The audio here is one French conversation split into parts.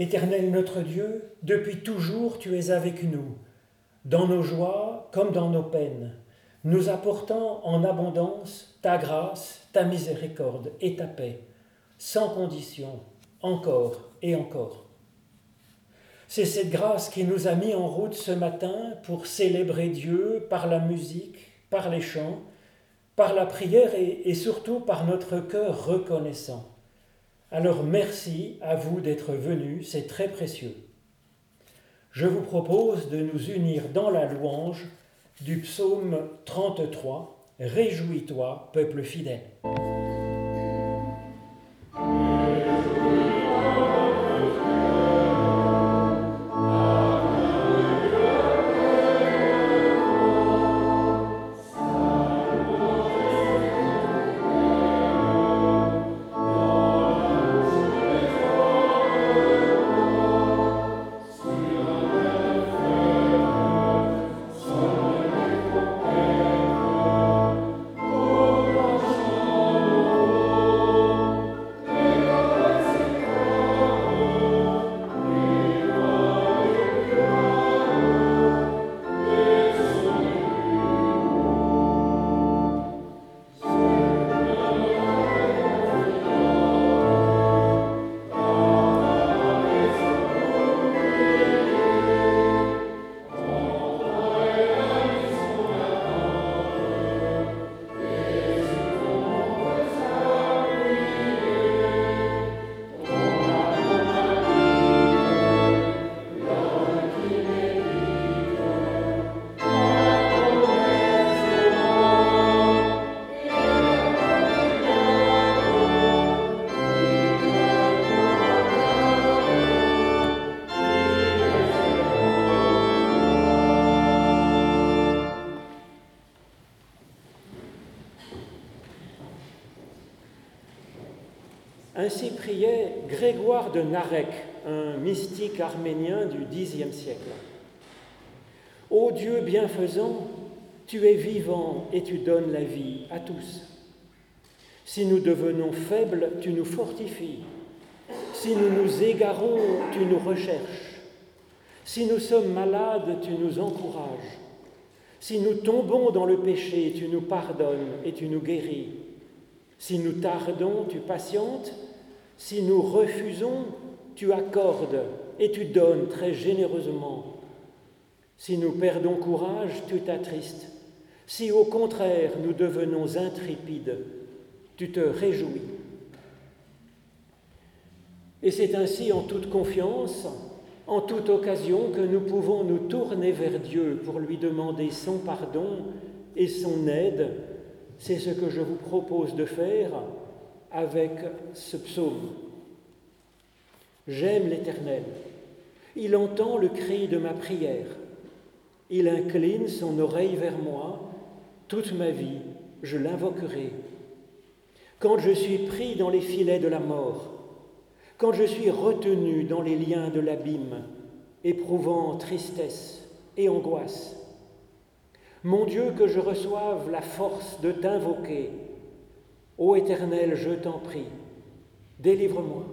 Éternel notre Dieu, depuis toujours tu es avec nous, dans nos joies comme dans nos peines, nous apportant en abondance ta grâce, ta miséricorde et ta paix, sans condition, encore et encore. C'est cette grâce qui nous a mis en route ce matin pour célébrer Dieu par la musique, par les chants, par la prière et, surtout par notre cœur reconnaissant. Alors merci à vous d'être venus, c'est très précieux. Je vous propose de nous unir dans la louange du psaume 33, Réjouis-toi, peuple fidèle. Grégoire de Narek, un mystique arménien du Xe siècle. Ô Dieu bienfaisant, tu es vivant et tu donnes la vie à tous. Si nous devenons faibles, tu nous fortifies. Si nous nous égarons, tu nous recherches. Si nous sommes malades, tu nous encourages. Si nous tombons dans le péché, tu nous pardonnes et tu nous guéris. Si nous tardons, tu patientes si nous refusons, tu accordes et tu donnes très généreusement. Si nous perdons courage, tu t'attristes. Si au contraire nous devenons intrépides, tu te réjouis. Et c'est ainsi en toute confiance, en toute occasion, que nous pouvons nous tourner vers Dieu pour lui demander son pardon et son aide. C'est ce que je vous propose de faire avec ce psaume. J'aime l'Éternel. Il entend le cri de ma prière. Il incline son oreille vers moi. Toute ma vie, je l'invoquerai. Quand je suis pris dans les filets de la mort, quand je suis retenu dans les liens de l'abîme, éprouvant tristesse et angoisse, mon Dieu, que je reçoive la force de t'invoquer Ô Éternel, je t'en prie, délivre-moi.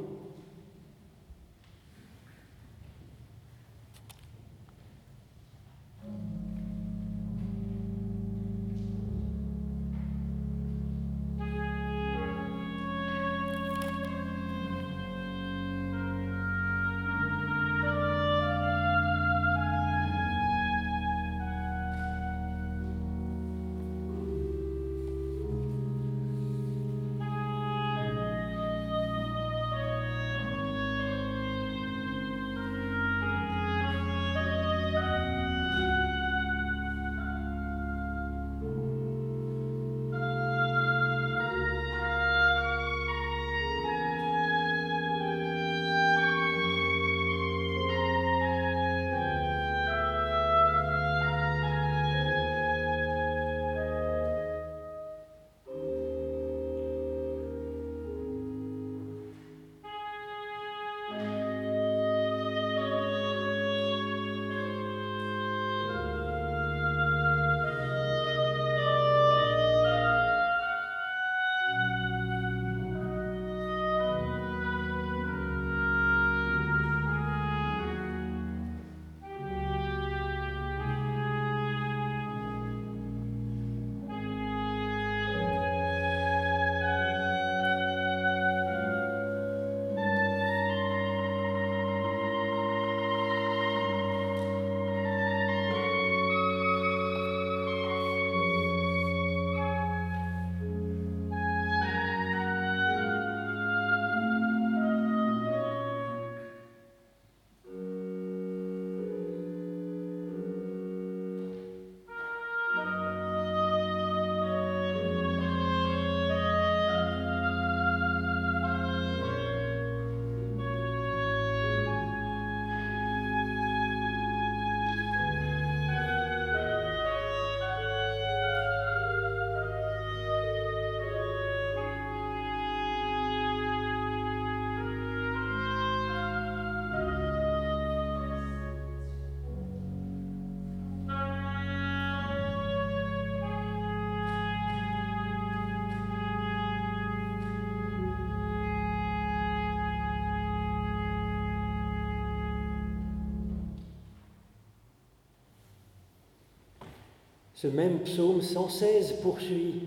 Ce même psaume 116 poursuit.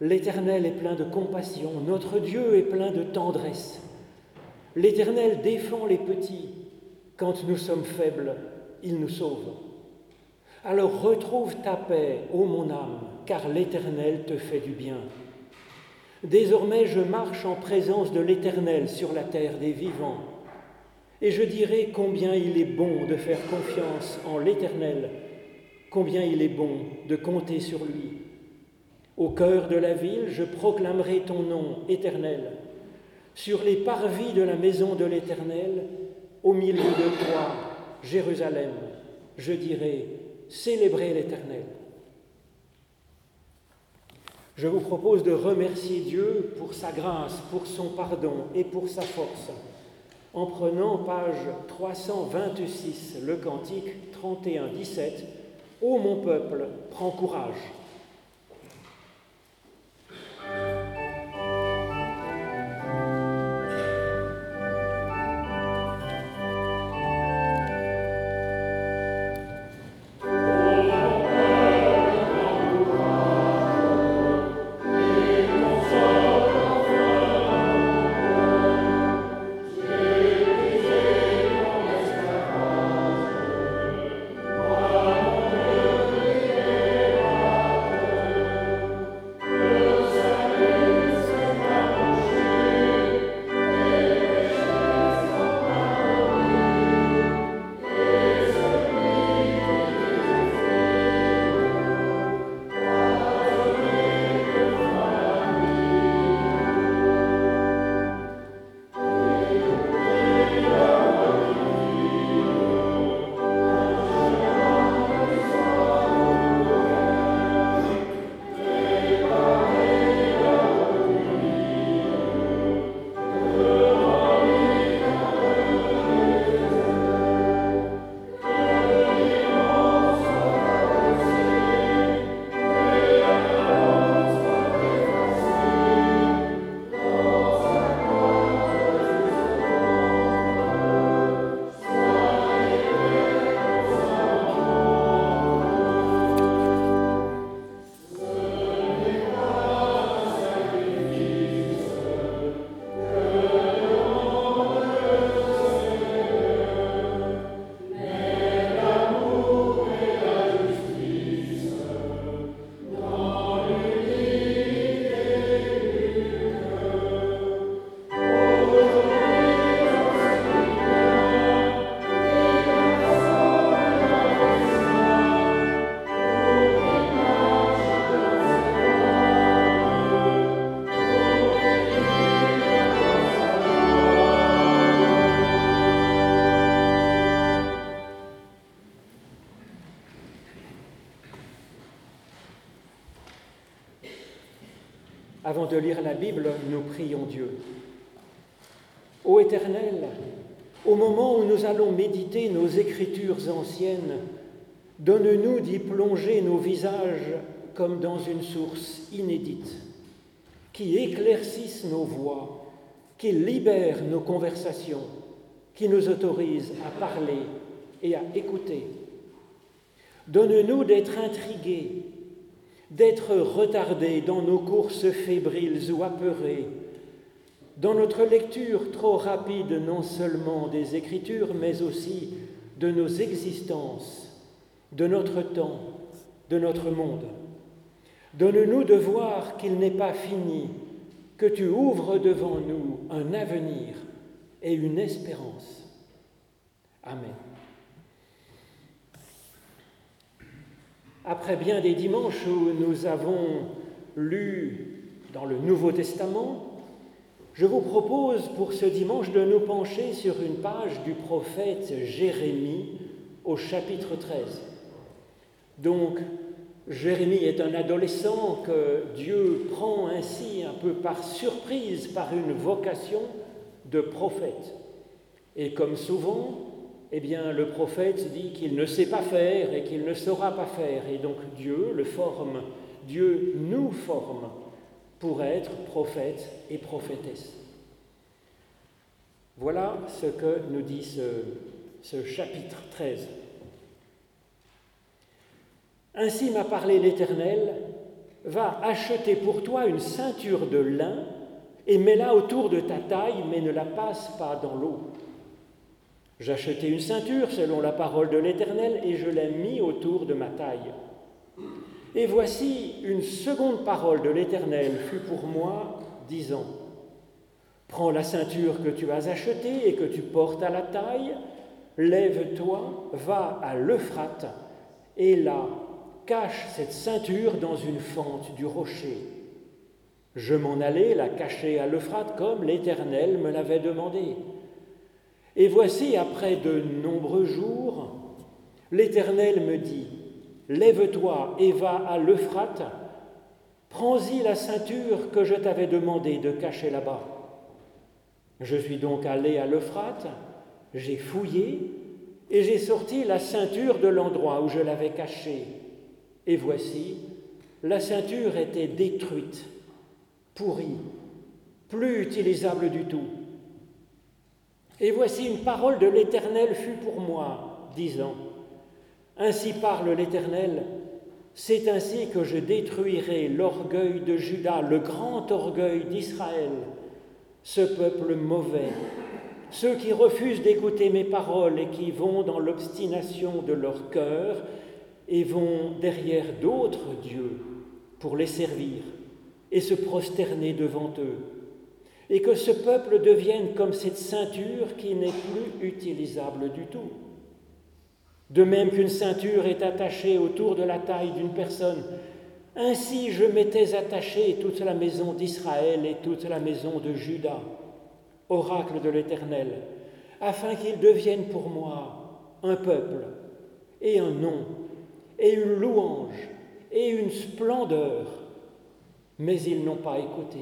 L'Éternel est plein de compassion, notre Dieu est plein de tendresse. L'Éternel défend les petits. Quand nous sommes faibles, il nous sauve. Alors retrouve ta paix, ô mon âme, car l'Éternel te fait du bien. Désormais je marche en présence de l'Éternel sur la terre des vivants, et je dirai combien il est bon de faire confiance en l'Éternel, combien il est bon de compter sur lui. Au cœur de la ville, je proclamerai ton nom éternel. Sur les parvis de la maison de l'Éternel, au milieu de toi, Jérusalem, je dirai, célébrez l'Éternel. Je vous propose de remercier Dieu pour sa grâce, pour son pardon et pour sa force, en prenant page 326, le cantique 31-17, Ô mon peuple, prends courage. Avant de lire la Bible, nous prions Dieu. Ô Éternel, au moment où nous allons méditer nos écritures anciennes, donne-nous d'y plonger nos visages comme dans une source inédite, qui éclaircisse nos voix, qui libère nos conversations, qui nous autorise à parler et à écouter. Donne-nous d'être intrigués d'être retardés dans nos courses fébriles ou apeurées, dans notre lecture trop rapide non seulement des Écritures, mais aussi de nos existences, de notre temps, de notre monde. Donne-nous de voir qu'il n'est pas fini, que tu ouvres devant nous un avenir et une espérance. Amen. Après bien des dimanches où nous avons lu dans le Nouveau Testament, je vous propose pour ce dimanche de nous pencher sur une page du prophète Jérémie au chapitre 13. Donc, Jérémie est un adolescent que Dieu prend ainsi un peu par surprise par une vocation de prophète. Et comme souvent, eh bien, le prophète dit qu'il ne sait pas faire et qu'il ne saura pas faire. Et donc Dieu le forme, Dieu nous forme pour être prophète et prophétesse. Voilà ce que nous dit ce, chapitre 13. Ainsi m'a parlé l'Éternel, va acheter pour toi une ceinture de lin et mets-la autour de ta taille, mais ne la passe pas dans l'eau. J'achetai une ceinture selon la parole de l'Éternel et je l'ai mis autour de ma taille. Et voici une seconde parole de l'Éternel fut pour moi, disant, Prends la ceinture que tu as achetée et que tu portes à la taille, lève-toi, va à l'Euphrate, et là, cache cette ceinture dans une fente du rocher. Je m'en allai la cacher à l'Euphrate comme l'Éternel me l'avait demandé. Et voici, après de nombreux jours, l'Éternel me dit, Lève-toi et va à l'Euphrate, prends-y la ceinture que je t'avais demandé de cacher là-bas. Je suis donc allé à l'Euphrate, j'ai fouillé, et j'ai sorti la ceinture de l'endroit où je l'avais cachée. Et voici, la ceinture était détruite, pourrie, plus utilisable du tout. Et voici une parole de l'Éternel fut pour moi, disant, Ainsi parle l'Éternel, c'est ainsi que je détruirai l'orgueil de Judas, le grand orgueil d'Israël, ce peuple mauvais, ceux qui refusent d'écouter mes paroles et qui vont dans l'obstination de leur cœur et vont derrière d'autres dieux pour les servir et se prosterner devant eux. Et que ce peuple devienne comme cette ceinture qui n'est plus utilisable du tout. De même qu'une ceinture est attachée autour de la taille d'une personne, ainsi je m'étais attaché toute la maison d'Israël et toute la maison de Juda, oracle de l'Éternel, afin qu'ils deviennent pour moi un peuple et un nom et une louange et une splendeur, mais ils n'ont pas écouté.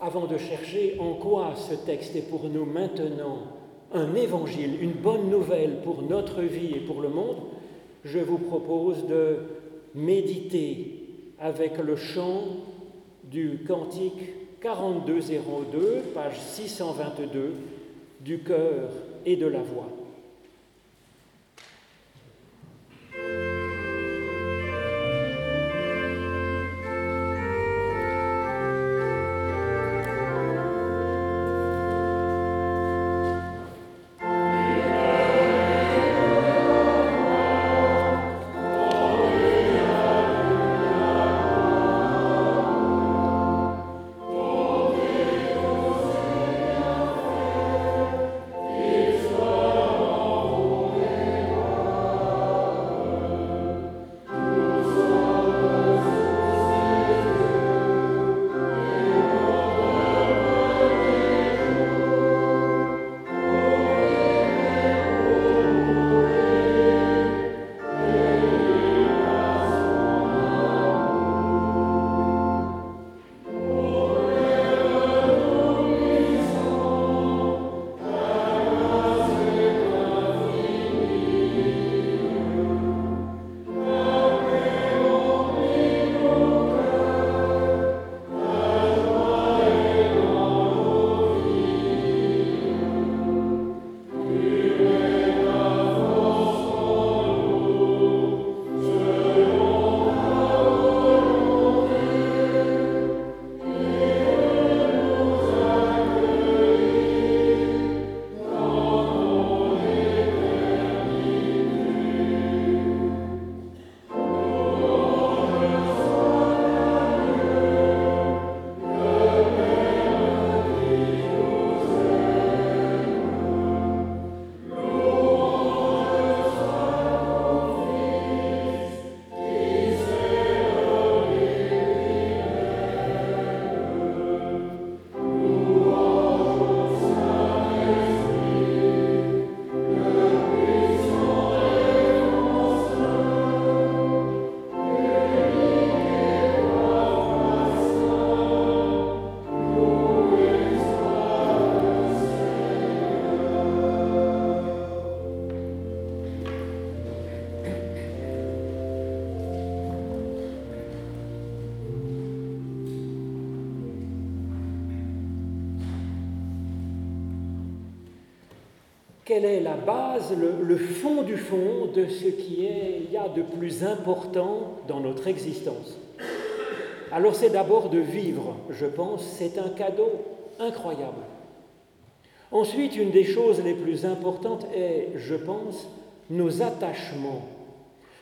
Avant de chercher en quoi ce texte est pour nous maintenant un évangile, une bonne nouvelle pour notre vie et pour le monde, je vous propose de méditer avec le chant du cantique 4202, page 622, du cœur et de la voix. Quelle est la base, le, fond du fond de ce qui est, il y a de plus important dans notre existence. Alors c'est d'abord de vivre, je pense, c'est un cadeau incroyable. Ensuite, une des choses les plus importantes est, je pense, nos attachements,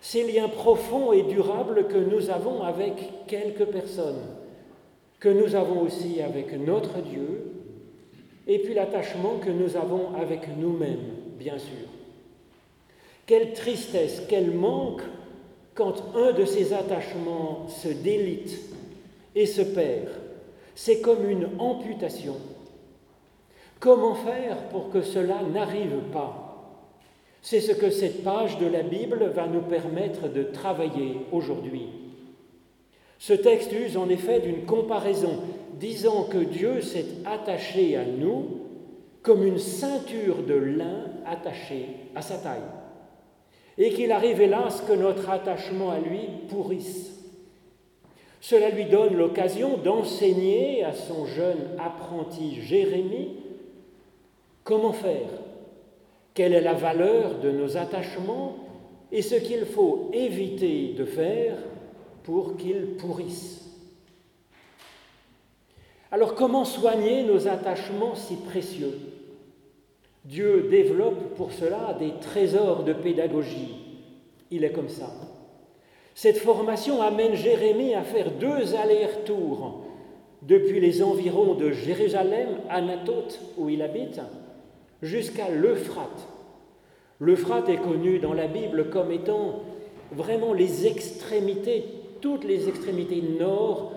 ces liens profonds et durables que nous avons avec quelques personnes, que nous avons aussi avec notre Dieu, et puis l'attachement que nous avons avec nous-mêmes, bien sûr. Quelle tristesse, quel manque quand un de ces attachements se délite et se perd. C'est comme une amputation. Comment faire pour que cela n'arrive pas? C'est ce que cette page de la Bible va nous permettre de travailler aujourd'hui. Ce texte use en effet d'une comparaison disant que Dieu s'est attaché à nous comme une ceinture de lin attachée à sa taille, et qu'il arrive hélas que notre attachement à lui pourrisse. Cela lui donne l'occasion d'enseigner à son jeune apprenti Jérémie comment faire, quelle est la valeur de nos attachements et ce qu'il faut éviter de faire pour qu'ils pourrissent. Alors comment soigner nos attachements si précieux? Dieu développe pour cela des trésors de pédagogie. Il est comme ça. Cette formation amène Jérémie à faire deux allers-retours depuis les environs de Jérusalem, Anatote, où il habite, jusqu'à l'Euphrate. L'Euphrate est connu dans la Bible comme étant vraiment les extrémités, toutes les extrémités nord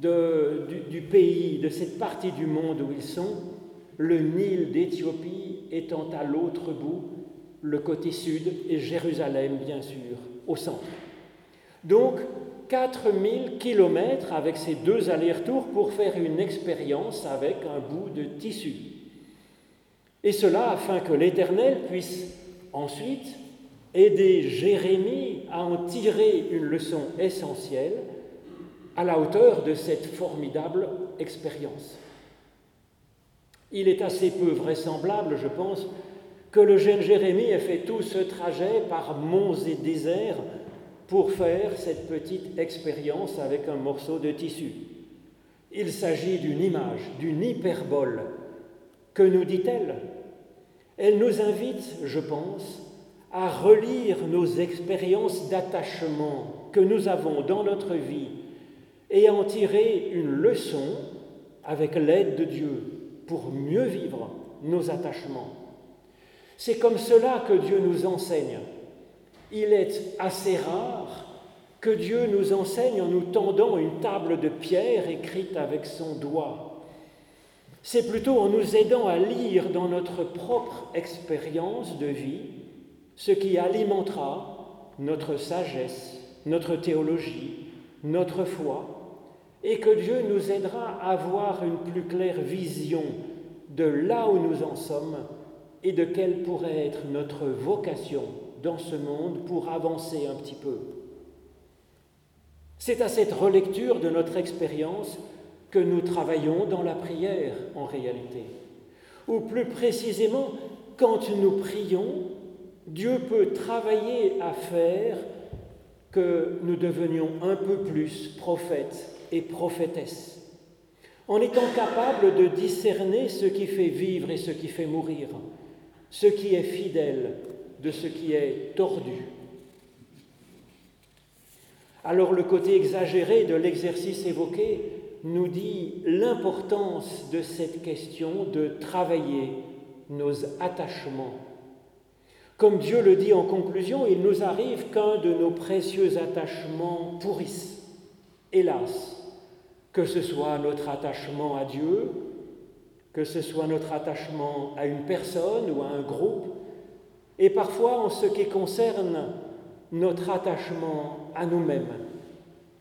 du, pays, de cette partie du monde où ils sont, le Nil d'Éthiopie étant à l'autre bout, le côté sud, et Jérusalem, bien sûr, au centre. Donc, 4000 kilomètres avec ces deux allers-retours pour faire une expérience avec un bout de tissu. Et cela afin que l'Éternel puisse ensuite aider Jérémie à en tirer une leçon essentielle à la hauteur de cette formidable expérience. Il est assez peu vraisemblable, je pense, que le jeune Jérémie ait fait tout ce trajet par monts et déserts pour faire cette petite expérience avec un morceau de tissu. Il s'agit d'une image, d'une hyperbole. Que nous dit-elle? Elle nous invite, je pense, à relire nos expériences d'attachement que nous avons dans notre vie et en tirer une leçon avec l'aide de Dieu pour mieux vivre nos attachements. C'est comme cela que Dieu nous enseigne. Il est assez rare que Dieu nous enseigne en nous tendant une table de pierre écrite avec son doigt. C'est plutôt en nous aidant à lire dans notre propre expérience de vie ce qui alimentera notre sagesse, notre théologie, notre foi, et que Dieu nous aidera à avoir une plus claire vision de là où nous en sommes et de quelle pourrait être notre vocation dans ce monde pour avancer un petit peu. C'est à cette relecture de notre expérience que nous travaillons dans la prière en réalité. Ou plus précisément, quand nous prions, Dieu peut travailler à faire que nous devenions un peu plus prophètes et prophétesse, en étant capable de discerner ce qui fait vivre et ce qui fait mourir, ce qui est fidèle de ce qui est tordu. Alors le côté exagéré de l'exercice évoqué nous dit l'importance de cette question de travailler nos attachements. Comme Dieu le dit en conclusion, il nous arrive qu'un de nos précieux attachements pourrisse, hélas que ce soit notre attachement à Dieu, que ce soit notre attachement à une personne ou à un groupe, et parfois en ce qui concerne notre attachement à nous-mêmes.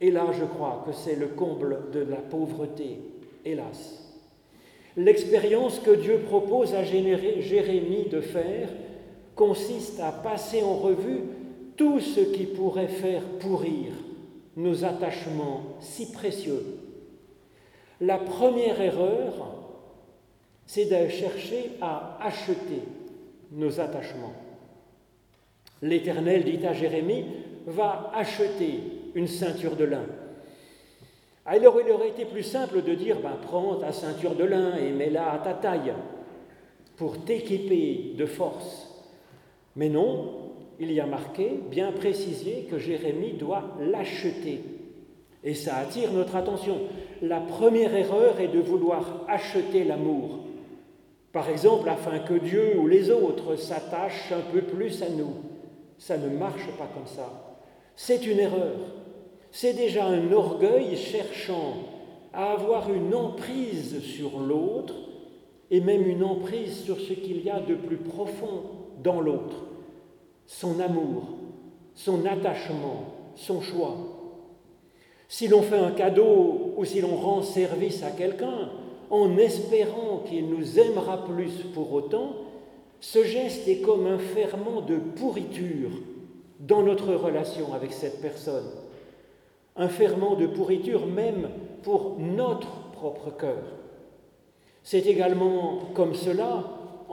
Et là, je crois que c'est le comble de la pauvreté, hélas. L'expérience que Dieu propose à Jérémie de faire consiste à passer en revue tout ce qui pourrait faire pourrir nos attachements si précieux la première erreur, c'est de chercher à acheter nos attachements. L'Éternel dit à Jérémie, va acheter une ceinture de lin. Alors il aurait été plus simple de dire, ben, prends ta ceinture de lin et mets-la à ta taille pour t'équiper de force. Mais non, il y a marqué, bien précisé, que Jérémie doit l'acheter. Et ça attire notre attention. La première erreur est de vouloir acheter l'amour. Par exemple, afin que Dieu ou les autres s'attachent un peu plus à nous. Ça ne marche pas comme ça. C'est une erreur. C'est déjà un orgueil cherchant à avoir une emprise sur l'autre et même une emprise sur ce qu'il y a de plus profond dans l'autre, son amour, son attachement, son choix. Si l'on fait un cadeau ou si l'on rend service à quelqu'un en espérant qu'il nous aimera plus pour autant, ce geste est comme un ferment de pourriture dans notre relation avec cette personne. Un ferment de pourriture même pour notre propre cœur. C'est également comme cela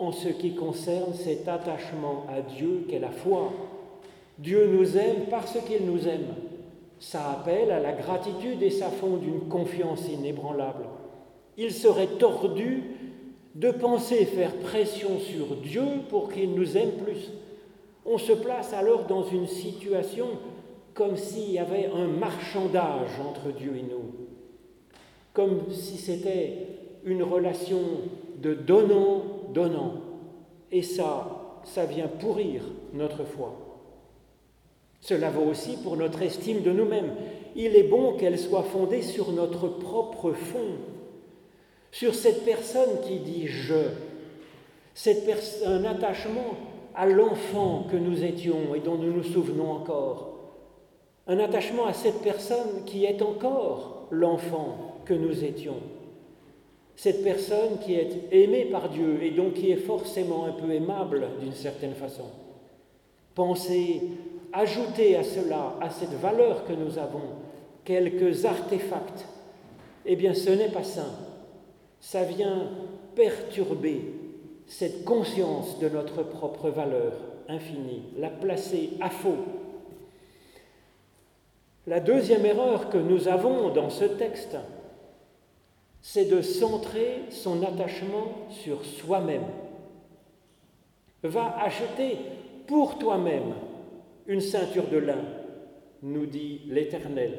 en ce qui concerne cet attachement à Dieu qu'est la foi. Dieu nous aime parce qu'il nous aime. Ça appelle à la gratitude et ça fonde une confiance inébranlable. Il serait tordu de penser faire pression sur Dieu pour qu'il nous aime plus. On se place alors dans une situation comme s'il y avait un marchandage entre Dieu et nous, comme si c'était une relation de donnant-donnant. Et ça, ça vient pourrir notre foi. Cela vaut aussi pour notre estime de nous-mêmes. Il est bon qu'elle soit fondée sur notre propre fond, sur cette personne qui dit je, un attachement à l'enfant que nous étions et dont nous nous souvenons encore, un attachement à cette personne qui est encore l'enfant que nous étions cette personne qui est aimée par Dieu et donc qui est forcément un peu aimable d'une certaine façon. Pensez, ajouter à cela, à cette valeur que nous avons, quelques artefacts, eh bien ce n'est pas sain. Ça vient perturber cette conscience de notre propre valeur infinie, la placer à faux. La deuxième erreur que nous avons dans ce texte, c'est de centrer son attachement sur soi-même. Va acheter pour toi-même une ceinture de lin, nous dit l'Éternel.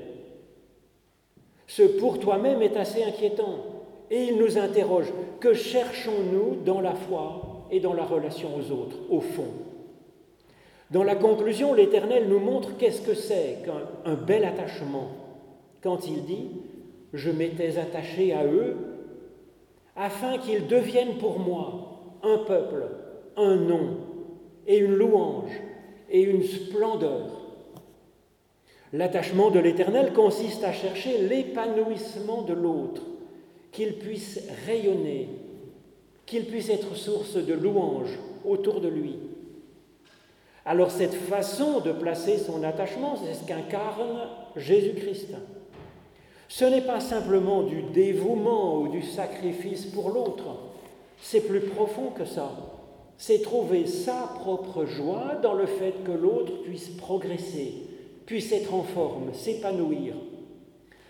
Ce pour toi-même est assez inquiétant et il nous interroge. Que cherchons-nous dans la foi et dans la relation aux autres, au fond? Dans la conclusion, l'Éternel nous montre qu'est-ce que c'est qu'un bel attachement quand il dit je m'étais attaché à eux, afin qu'ils deviennent pour moi un peuple, un nom et une louange et une splendeur. L'attachement de l'Éternel consiste à chercher l'épanouissement de l'autre, qu'il puisse rayonner, qu'il puisse être source de louange autour de lui. Alors cette façon de placer son attachement, c'est ce qu'incarne Jésus-Christ. Ce n'est pas simplement du dévouement ou du sacrifice pour l'autre, c'est plus profond que ça. C'est trouver sa propre joie dans le fait que l'autre puisse progresser, puisse être en forme, s'épanouir.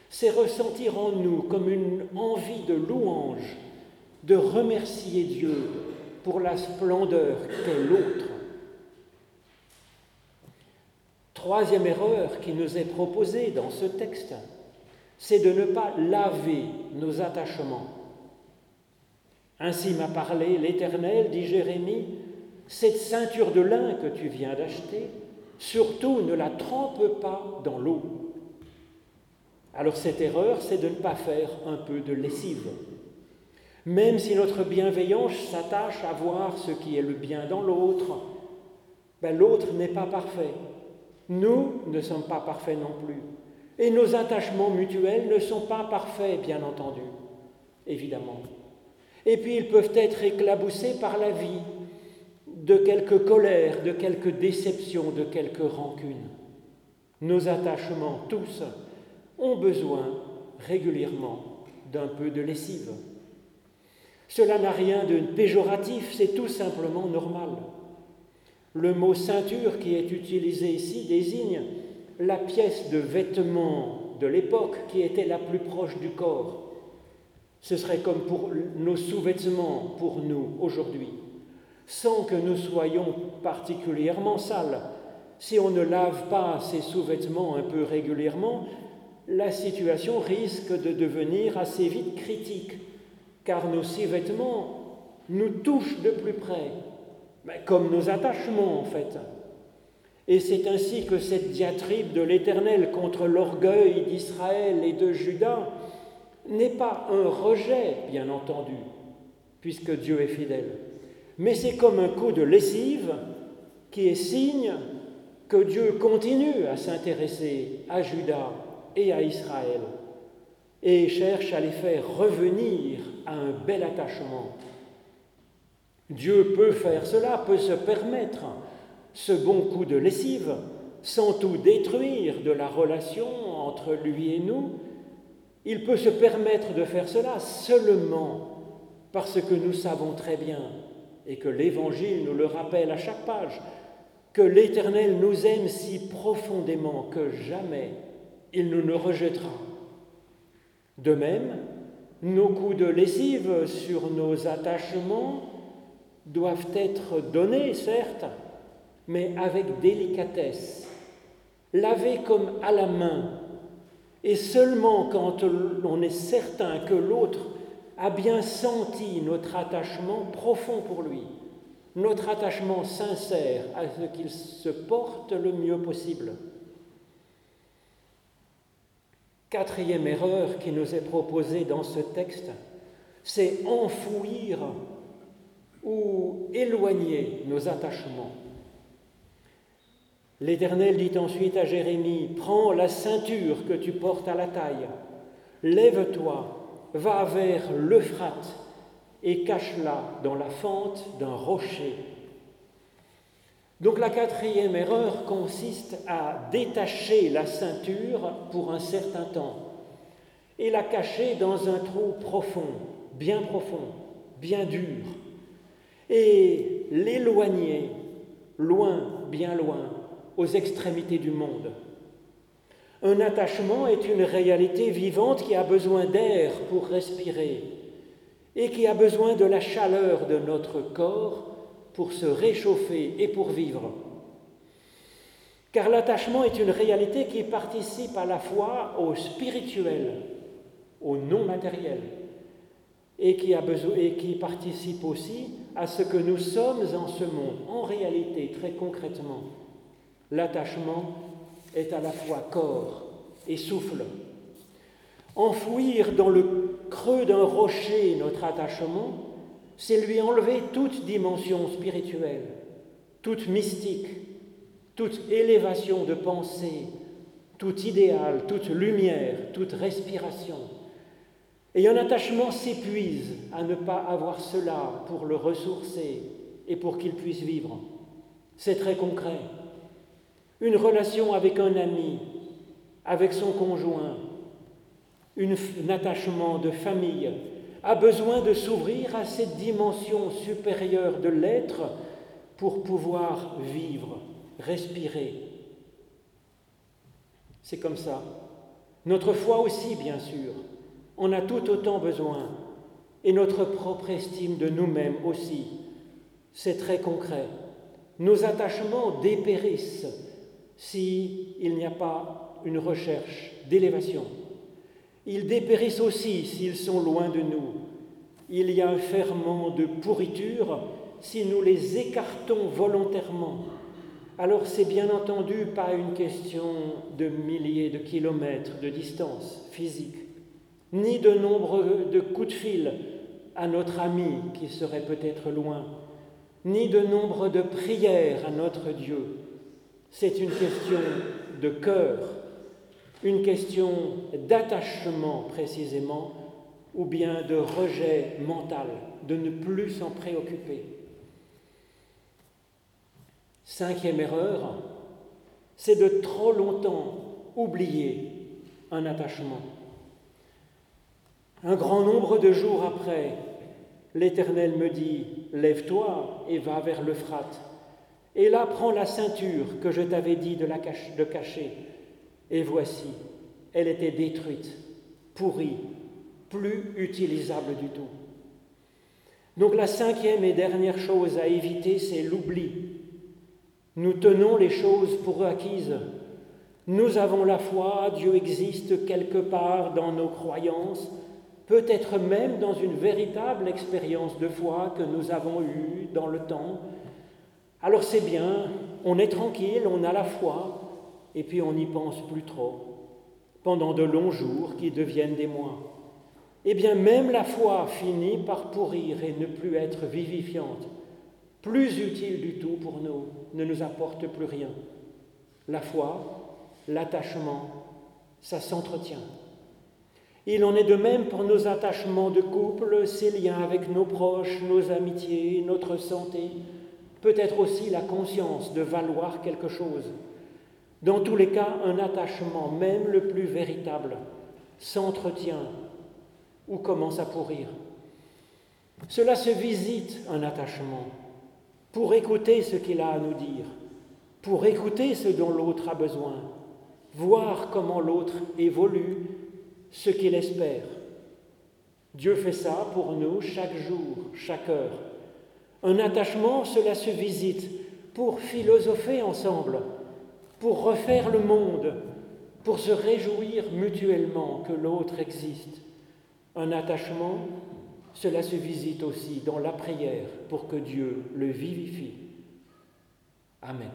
C'est ressentir en nous comme une envie de louange, de remercier Dieu pour la splendeur qu'est l'autre. Troisième erreur qui nous est proposée dans ce texte, c'est de ne pas laver nos attachements. Ainsi m'a parlé l'Éternel, dit Jérémie, cette ceinture de lin que tu viens d'acheter, surtout ne la trempe pas dans l'eau. Alors cette erreur, c'est de ne pas faire un peu de lessive. Même si notre bienveillance s'attache à voir ce qui est le bien dans l'autre, ben l'autre n'est pas parfait. Nous ne sommes pas parfaits non plus. Et nos attachements mutuels ne sont pas parfaits, bien entendu, évidemment. Et puis ils peuvent être éclaboussés par la vie de quelques colères, de quelques déceptions, de quelques rancunes. Nos attachements, tous, ont besoin régulièrement d'un peu de lessive. Cela n'a rien de péjoratif, c'est tout simplement normal. Le mot ceinture qui est utilisé ici désigne la pièce de vêtement de l'époque qui était la plus proche du corps. Ce serait comme pour nos sous-vêtements pour nous aujourd'hui, sans que nous soyons particulièrement sales. Si on ne lave pas ces sous-vêtements un peu régulièrement, la situation risque de devenir assez vite critique, car nos sous-vêtements nous touchent de plus près, comme nos attachements en fait. Et c'est ainsi que cette diatribe de l'Éternel contre l'orgueil d'Israël et de Judas n'est pas un rejet, bien entendu, puisque Dieu est fidèle, mais c'est comme un coup de lessive qui est signe que Dieu continue à s'intéresser à Judas et à Israël et cherche à les faire revenir à un bel attachement. Dieu peut faire cela, peut se permettre ce bon coup de lessive sans tout détruire de la relation entre lui et nous. Il peut se permettre de faire cela seulement parce que nous savons très bien, et que l'Évangile nous le rappelle à chaque page, que l'Éternel nous aime si profondément que jamais il nous ne rejettera. De même, nos coups de lessive sur nos attachements doivent être donnés, certes, mais avec délicatesse, lavés comme à la main, et seulement quand on est certain que l'autre a bien senti notre attachement profond pour lui, notre attachement sincère à ce qu'il se porte le mieux possible. Quatrième erreur qui nous est proposée dans ce texte, c'est enfouir ou éloigner nos attachements. L'Éternel dit ensuite à Jérémie, prends la ceinture que tu portes à la taille, lève-toi, va vers l'Euphrate et cache-la dans la fente d'un rocher. Donc la quatrième erreur consiste à détacher la ceinture pour un certain temps et la cacher dans un trou profond, bien profond, bien dur, et l'éloigner loin, bien loin, aux extrémités du monde. Un attachement est une réalité vivante qui a besoin d'air pour respirer et qui a besoin de la chaleur de notre corps pour se réchauffer et pour vivre. Car l'attachement est une réalité qui participe à la fois au spirituel, au non matériel, et qui, participe aussi à ce que nous sommes en ce monde. En réalité, très concrètement, l'attachement est à la fois corps et souffle. Enfouir dans le creux d'un rocher notre attachement, c'est lui enlever toute dimension spirituelle, toute mystique, toute élévation de pensée, tout idéal, toute lumière, toute respiration. Et un attachement s'épuise à ne pas avoir cela pour le ressourcer et pour qu'il puisse vivre. C'est très concret. Une relation avec un ami, avec son conjoint, un attachement de famille, a besoin de s'ouvrir à cette dimension supérieure de l'être pour pouvoir vivre, respirer. C'est comme ça. Notre foi aussi, bien sûr on a tout autant besoin, et notre propre estime de nous-mêmes aussi. C'est très concret. Nos attachements dépérissent s'il n'y a pas une recherche d'élévation. Ils dépérissent aussi s'ils sont loin de nous. Il y a un ferment de pourriture si nous les écartons volontairement. Alors c'est bien entendu pas une question de milliers de kilomètres de distance physique ni de nombre de coups de fil à notre ami qui serait peut-être loin, ni de nombre de prières à notre Dieu. C'est une question de cœur, une question d'attachement précisément, ou bien de rejet mental, de ne plus s'en préoccuper. Cinquième erreur, c'est de trop longtemps oublier un attachement. Un grand nombre de jours après, l'Éternel me dit, Lève-toi et va vers l'Euphrate, Et là, prends la ceinture que je t'avais dit de, la de cacher. Et voici, elle était détruite, pourrie, plus utilisable du tout. Donc la cinquième et dernière chose à éviter, c'est l'oubli. Nous tenons les choses pour acquises. Nous avons la foi, Dieu existe quelque part dans nos croyances, peut-être même dans une véritable expérience de foi que nous avons eue dans le temps. Alors c'est bien, on est tranquille, on a la foi, et puis on n'y pense plus trop, pendant de longs jours qui deviennent des mois. Eh bien même la foi finit par pourrir et ne plus être vivifiante, plus utile du tout pour nous, ne nous apporte plus rien. La foi, l'attachement, ça s'entretient. Il en est de même pour nos attachements de couple, ces liens avec nos proches, nos amitiés, notre santé, peut-être aussi la conscience de valoir quelque chose. Dans tous les cas, un attachement, même le plus véritable, s'entretient ou commence à pourrir. Cela se visite, un attachement, pour écouter ce qu'il a à nous dire, pour écouter ce dont l'autre a besoin, voir comment l'autre évolue, ce qu'il espère. Dieu fait ça pour nous chaque jour, chaque heure. Un attachement, cela se visite pour philosopher ensemble, pour refaire le monde, pour se réjouir mutuellement que l'autre existe. Un attachement, cela se visite aussi dans la prière pour que Dieu le vivifie. Amen.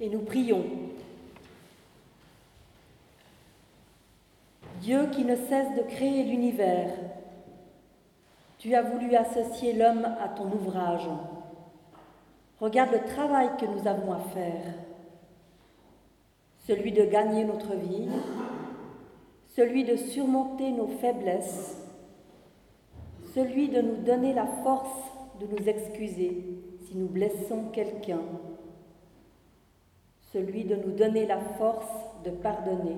Et nous prions. Dieu qui ne cesse de créer l'univers, tu as voulu associer l'homme à ton ouvrage. Regarde le travail que nous avons à faire, celui de gagner notre vie, celui de surmonter nos faiblesses, celui de nous donner la force de nous excuser si nous blessons quelqu'un, celui de nous donner la force de pardonner,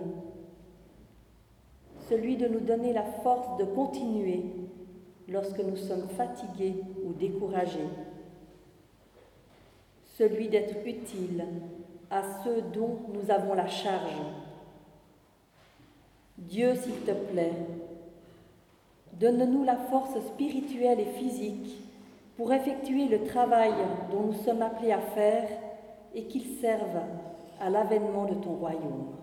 celui de nous donner la force de continuer lorsque nous sommes fatigués ou découragés, celui d'être utile à ceux dont nous avons la charge. Dieu, s'il te plaît, donne-nous la force spirituelle et physique pour effectuer le travail dont nous sommes appelés à faire et qu'il serve à l'avènement de ton royaume.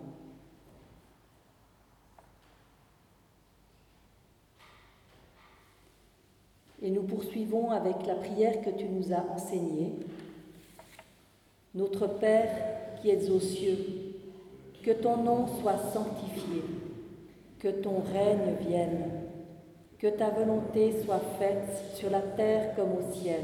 Et nous poursuivons avec la prière que tu nous as enseignée. Notre Père qui es aux cieux, que ton nom soit sanctifié, que ton règne vienne, que ta volonté soit faite sur la terre comme au ciel.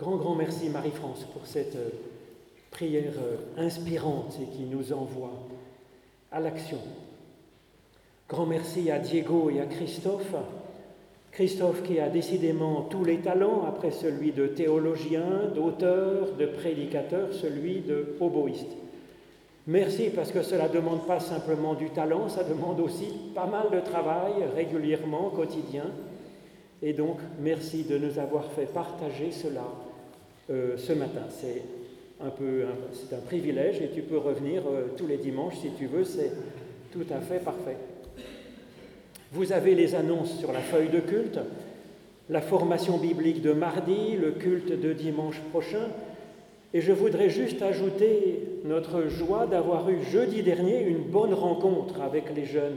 Grand, grand merci Marie-France pour cette euh, prière euh, inspirante et qui nous envoie à l'action. Grand merci à Diego et à Christophe. Christophe qui a décidément tous les talents, après celui de théologien, d'auteur, de prédicateur, celui de oboïste. Merci parce que cela ne demande pas simplement du talent, ça demande aussi pas mal de travail régulièrement, quotidien. Et donc, merci de nous avoir fait partager cela euh, ce matin. C'est un peu, c'est un privilège et tu peux revenir euh, tous les dimanches si tu veux, c'est tout à fait parfait. Vous avez les annonces sur la feuille de culte, la formation biblique de mardi, le culte de dimanche prochain, et je voudrais juste ajouter notre joie d'avoir eu jeudi dernier une bonne rencontre avec les jeunes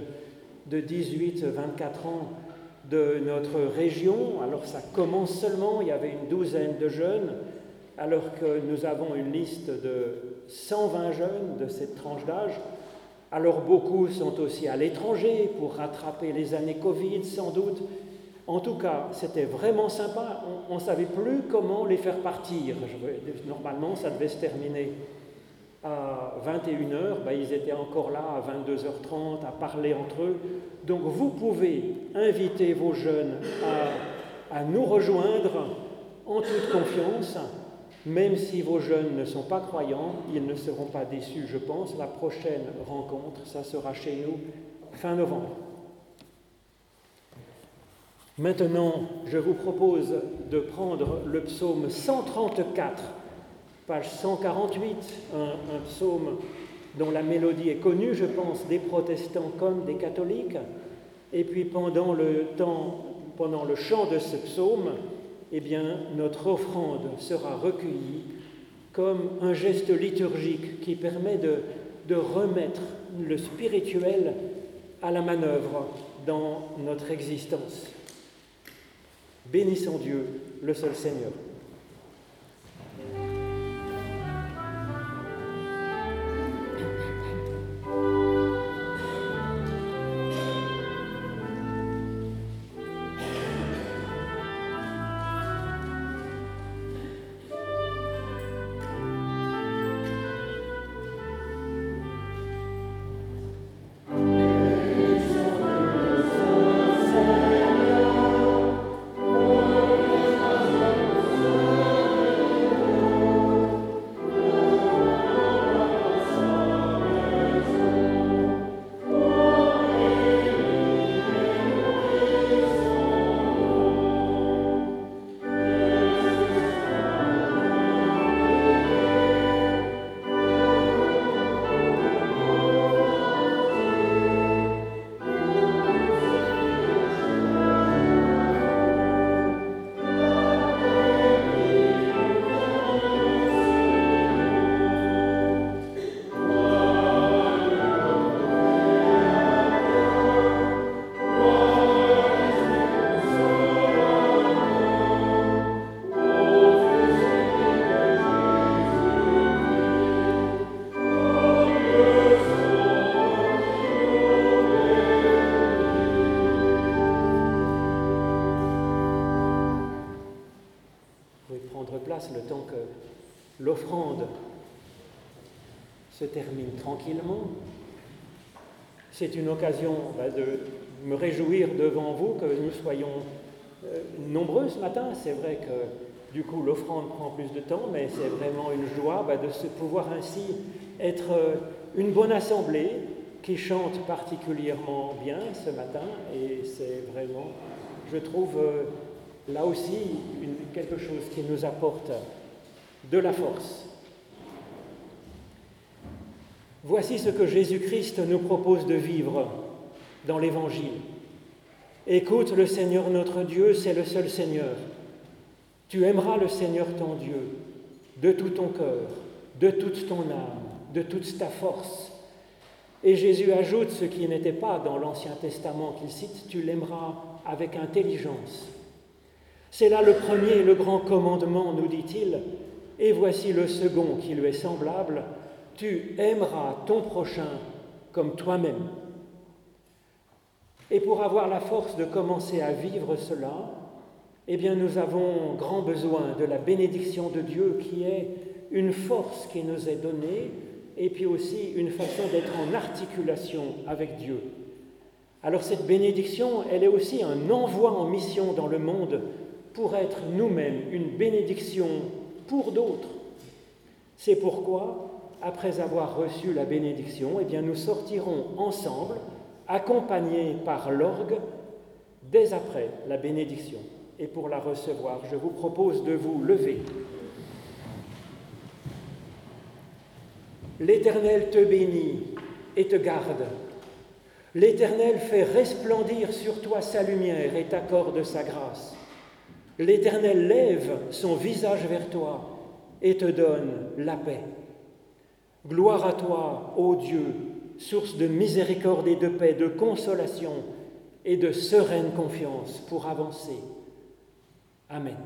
de 18-24 ans de notre région. Alors ça commence seulement, il y avait une douzaine de jeunes, alors que nous avons une liste de 120 jeunes de cette tranche d'âge. Alors beaucoup sont aussi à l'étranger pour rattraper les années Covid sans doute. En tout cas, c'était vraiment sympa. On ne savait plus comment les faire partir. Normalement, ça devait se terminer à 21h. Ben, ils étaient encore là à 22h30 à parler entre eux. Donc vous pouvez inviter vos jeunes à, à nous rejoindre en toute confiance. Même si vos jeunes ne sont pas croyants, ils ne seront pas déçus, je pense. La prochaine rencontre, ça sera chez nous fin novembre. Maintenant, je vous propose de prendre le psaume 134, page 148, un, psaume dont la mélodie est connue, je pense, des protestants comme des catholiques. Et puis pendant le temps, pendant le chant de ce psaume, eh bien, notre offrande sera recueillie comme un geste liturgique qui permet de, de remettre le spirituel à la manœuvre dans notre existence. Bénissons Dieu, le seul Seigneur. L'offrande se termine tranquillement. C'est une occasion de me réjouir devant vous que nous soyons euh, nombreux ce matin. C'est vrai que du coup l'offrande prend plus de temps, mais c'est vraiment une joie bah, de se pouvoir ainsi être euh, une bonne assemblée qui chante particulièrement bien ce matin. Et c'est vraiment, je trouve, euh, là aussi quelque chose qui nous apporte de la force. Voici ce que Jésus-Christ nous propose de vivre dans l'Évangile. Écoute le Seigneur notre Dieu, c'est le seul Seigneur. Tu aimeras le Seigneur ton Dieu de tout ton cœur, de toute ton âme, de toute ta force. Et Jésus ajoute ce qui n'était pas dans l'Ancien Testament qu'il cite, tu l'aimeras avec intelligence. C'est là le premier, le grand commandement, nous dit-il, et voici le second qui lui est semblable, tu aimeras ton prochain comme toi-même. Et pour avoir la force de commencer à vivre cela, eh bien nous avons grand besoin de la bénédiction de Dieu qui est une force qui nous est donnée et puis aussi une façon d'être en articulation avec Dieu. Alors cette bénédiction, elle est aussi un envoi en mission dans le monde pour être nous-mêmes une bénédiction pour d'autres. C'est pourquoi, après avoir reçu la bénédiction, eh nous sortirons ensemble, accompagnés par l'orgue, dès après la bénédiction. Et pour la recevoir, je vous propose de vous lever. L'Éternel te bénit et te garde. L'Éternel fait resplendir sur toi sa lumière et t'accorde sa grâce. L'Éternel lève son visage vers toi et te donne la paix. Gloire à toi, ô Dieu, source de miséricorde et de paix, de consolation et de sereine confiance pour avancer. Amen.